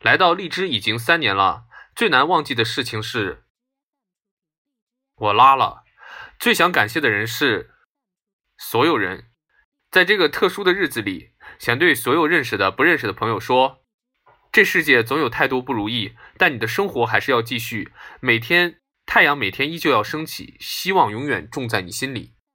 来到荔枝已经三年了最难忘记的事情是我拉了。最想感谢的人是所有人。在这个特殊的日子里想对所有认识的不认识的朋友说这世界总有太多不如意但你的生活还是要继续。每天太阳每天依旧要升起希望永远种在你心里。